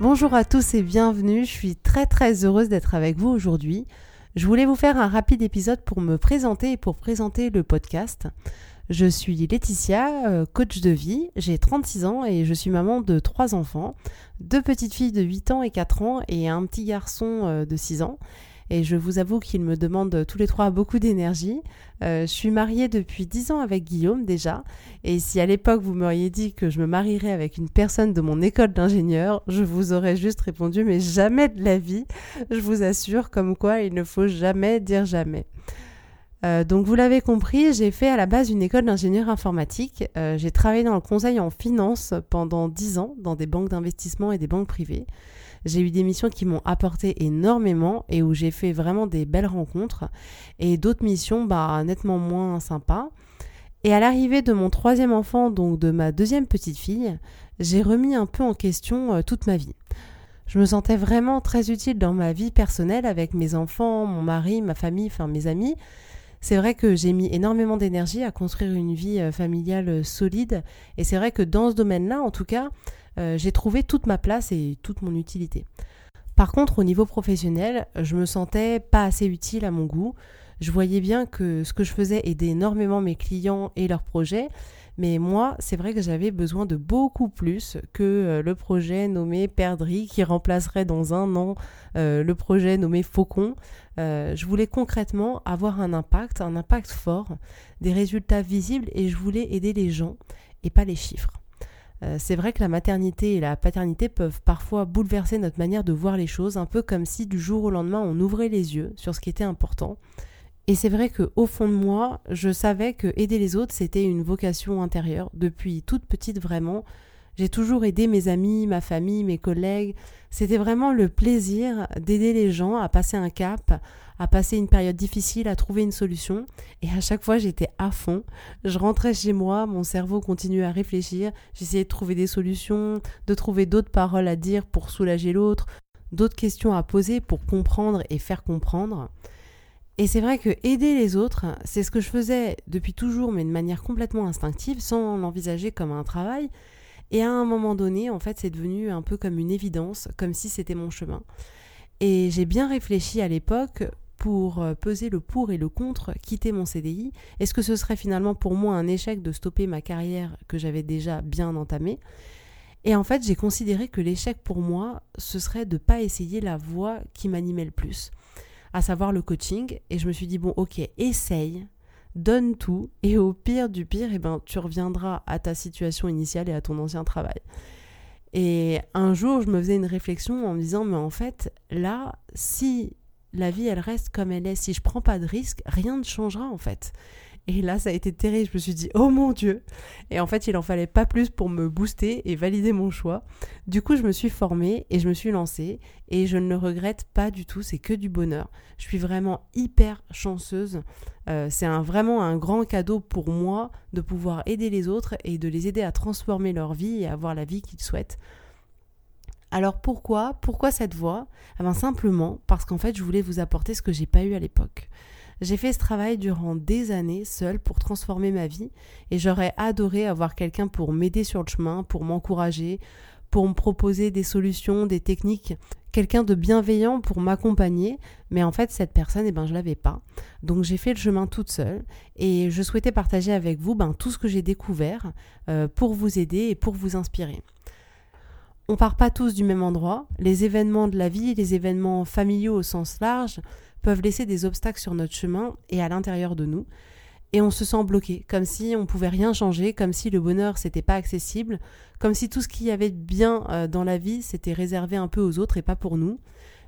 Bonjour à tous et bienvenue, je suis très très heureuse d'être avec vous aujourd'hui. Je voulais vous faire un rapide épisode pour me présenter et pour présenter le podcast. Je suis Laetitia, euh, coach de vie, j'ai 36 ans et je suis maman de trois enfants, deux petites filles de 8 ans et 4 ans et un petit garçon euh, de 6 ans et je vous avoue qu'ils me demandent tous les trois beaucoup d'énergie. Euh, je suis mariée depuis 10 ans avec Guillaume déjà, et si à l'époque vous m'auriez dit que je me marierais avec une personne de mon école d'ingénieur, je vous aurais juste répondu mais jamais de la vie. Je vous assure comme quoi il ne faut jamais dire jamais. Euh, donc vous l'avez compris, j'ai fait à la base une école d'ingénieur informatique. Euh, j'ai travaillé dans le conseil en finance pendant 10 ans dans des banques d'investissement et des banques privées. J'ai eu des missions qui m'ont apporté énormément et où j'ai fait vraiment des belles rencontres et d'autres missions bah, nettement moins sympas. Et à l'arrivée de mon troisième enfant, donc de ma deuxième petite fille, j'ai remis un peu en question euh, toute ma vie. Je me sentais vraiment très utile dans ma vie personnelle avec mes enfants, mon mari, ma famille, enfin mes amis. C'est vrai que j'ai mis énormément d'énergie à construire une vie euh, familiale euh, solide et c'est vrai que dans ce domaine-là, en tout cas, euh, j'ai trouvé toute ma place et toute mon utilité. Par contre, au niveau professionnel, je me sentais pas assez utile à mon goût. Je voyais bien que ce que je faisais aidait énormément mes clients et leurs projets, mais moi, c'est vrai que j'avais besoin de beaucoup plus que euh, le projet nommé Perdrix qui remplacerait dans un an euh, le projet nommé Faucon. je voulais concrètement avoir un impact, un impact fort, des résultats visibles et je voulais aider les gens et pas les chiffres. Euh, c'est vrai que la maternité et la paternité peuvent parfois bouleverser notre manière de voir les choses, un peu comme si du jour au lendemain on ouvrait les yeux sur ce qui était important. Et c'est vrai que au fond de moi, je savais que aider les autres, c'était une vocation intérieure depuis toute petite vraiment. J'ai toujours aidé mes amis, ma famille, mes collègues. C'était vraiment le plaisir d'aider les gens à passer un cap, à passer une période difficile, à trouver une solution. Et à chaque fois, j'étais à fond. Je rentrais chez moi, mon cerveau continuait à réfléchir. J'essayais de trouver des solutions, de trouver d'autres paroles à dire pour soulager l'autre, d'autres questions à poser pour comprendre et faire comprendre. Et c'est vrai que aider les autres, c'est ce que je faisais depuis toujours, mais de manière complètement instinctive, sans l'envisager comme un travail. Et à un moment donné, en fait, c'est devenu un peu comme une évidence, comme si c'était mon chemin. Et j'ai bien réfléchi à l'époque pour euh, peser le pour et le contre, quitter mon CDI Est-ce que ce serait finalement pour moi un échec de stopper ma carrière que j'avais déjà bien entamée? Et en fait, j'ai considéré que l'échec pour moi, ce serait de ne pas essayer la voie qui m'animait le plus, à savoir le coaching. Et je me suis dit, bon, ok, essaye, donne tout, et au pire du pire, eh ben, tu reviendras à ta situation initiale et à ton ancien travail. Et un jour, je me faisais une réflexion en me disant, mais en fait, là, si la vie, elle reste comme elle est. Si je prends pas de risque, rien ne changera en fait. Et là, ça a été terrible. Je me suis dit, oh mon Dieu. Et en fait, il en fallait pas plus pour me booster et valider mon choix. Du coup, je me suis formée et je me suis lancée. Et je ne le regrette pas du tout. C'est que du bonheur. Je suis vraiment hyper chanceuse. Euh, c'est vraiment un grand cadeau pour moi de pouvoir aider les autres et de les aider à transformer leur vie et avoir la vie qu'ils souhaitent. Alors pourquoi Pourquoi cette voix? Eh ben Simplement parce qu'en fait je voulais vous apporter ce que j'ai pas eu à l'époque. J'ai fait ce travail durant des années seule pour transformer ma vie et j'aurais adoré avoir quelqu'un pour m'aider sur le chemin, pour m'encourager, pour me proposer des solutions, des techniques quelqu'un de bienveillant pour m'accompagner, mais en fait cette personne, eh ben, je l'avais pas. Donc j'ai fait le chemin toute seule et je souhaitais partager avec vous ben, tout ce que j'ai découvert euh, pour vous aider et pour vous inspirer. On part pas tous du même endroit. Les événements de la vie, les événements familiaux au sens large, peuvent laisser des obstacles sur notre chemin et à l'intérieur de nous. Et on se sent bloqué, comme si on pouvait rien changer, comme si le bonheur c'était pas accessible, comme si tout ce qu'il y avait de bien euh, dans la vie c'était réservé un peu aux autres et pas pour nous.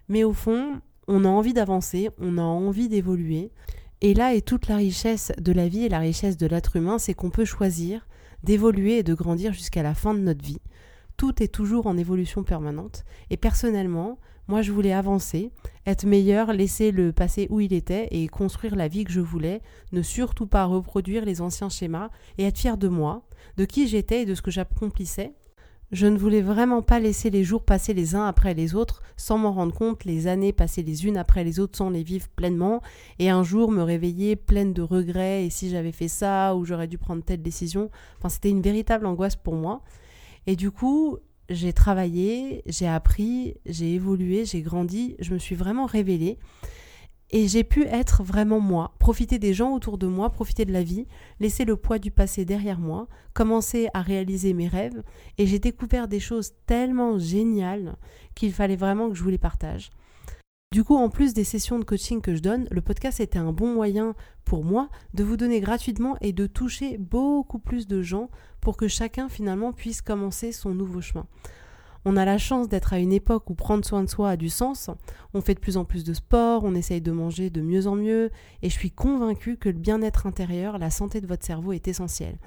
Mais au fond, on a envie d'avancer, on a envie d'évoluer. Et là est toute la richesse de la vie et la richesse de l'être humain, c'est qu'on peut choisir d'évoluer et de grandir jusqu'à la fin de notre vie. Tout est toujours en évolution permanente. Et personnellement, moi, je voulais avancer, être meilleur, laisser le passé où il était et construire la vie que je voulais, ne surtout pas reproduire les anciens schémas et être fier de moi, de qui j'étais et de ce que j'accomplissais. Je ne voulais vraiment pas laisser les jours passer les uns après les autres sans m'en rendre compte, les années passer les unes après les autres sans les vivre pleinement, et un jour me réveiller pleine de regrets et si j'avais fait ça ou j'aurais dû prendre telle décision. Enfin, c'était une véritable angoisse pour moi. Et du coup, j'ai travaillé, j'ai appris, j'ai évolué, j'ai grandi, je me suis vraiment révélée. Et j'ai pu être vraiment moi, profiter des gens autour de moi, profiter de la vie, laisser le poids du passé derrière moi, commencer à réaliser mes rêves. Et j'ai découvert des choses tellement géniales qu'il fallait vraiment que je vous les partage. Du coup, en plus des sessions de coaching que je donne, le podcast était un bon moyen pour moi de vous donner gratuitement et de toucher beaucoup plus de gens pour que chacun finalement puisse commencer son nouveau chemin. On a la chance d'être à une époque où prendre soin de soi a du sens. On fait de plus en plus de sport, on essaye de manger de mieux en mieux, et je suis convaincue que le bien-être intérieur, la santé de votre cerveau est essentielle.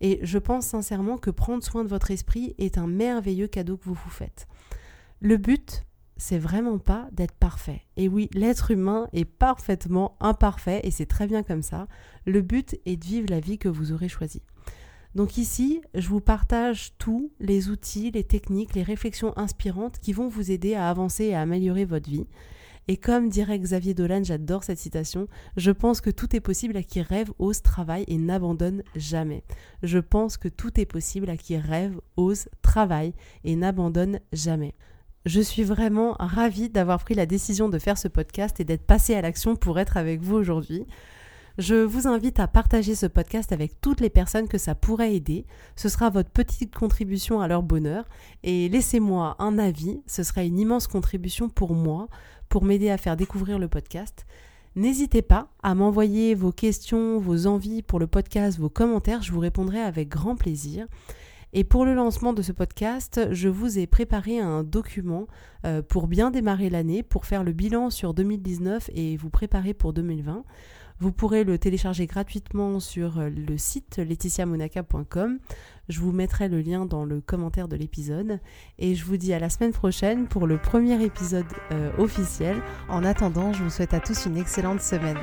Et je pense sincèrement que prendre soin de votre esprit est un merveilleux cadeau que vous vous faites. Le but, c'est vraiment pas d'être parfait. Et oui, l'être humain est parfaitement imparfait et c'est très bien comme ça. Le but est de vivre la vie que vous aurez choisie. Donc ici, je vous partage tous les outils, les techniques, les réflexions inspirantes qui vont vous aider à avancer et à améliorer votre vie. Et comme dirait Xavier Dolan, j'adore cette citation, je pense que tout est possible à qui rêve, ose, travaille et n'abandonne jamais. Je pense que tout est possible à qui rêve, ose, travaille et n'abandonne jamais. Je suis vraiment ravie d'avoir pris la décision de faire ce podcast et d'être passée à l'action pour être avec vous aujourd'hui. Je vous invite à partager ce podcast avec toutes les personnes que ça pourrait aider. Ce sera votre petite contribution à leur bonheur. Et laissez-moi un avis, ce sera une immense contribution pour moi, pour m'aider à faire découvrir le podcast. N'hésitez pas à m'envoyer vos questions, vos envies pour le podcast, vos commentaires, je vous répondrai avec grand plaisir. Et pour le lancement de ce podcast, je vous ai préparé un document euh, pour bien démarrer l'année, pour faire le bilan sur 2019 et vous préparer pour 2020. Vous pourrez le télécharger gratuitement sur euh, le site laetitiamonaca.com. Je vous mettrai le lien dans le commentaire de l'épisode. Et je vous dis à la semaine prochaine pour le premier épisode euh, officiel. En attendant, je vous souhaite à tous une excellente semaine.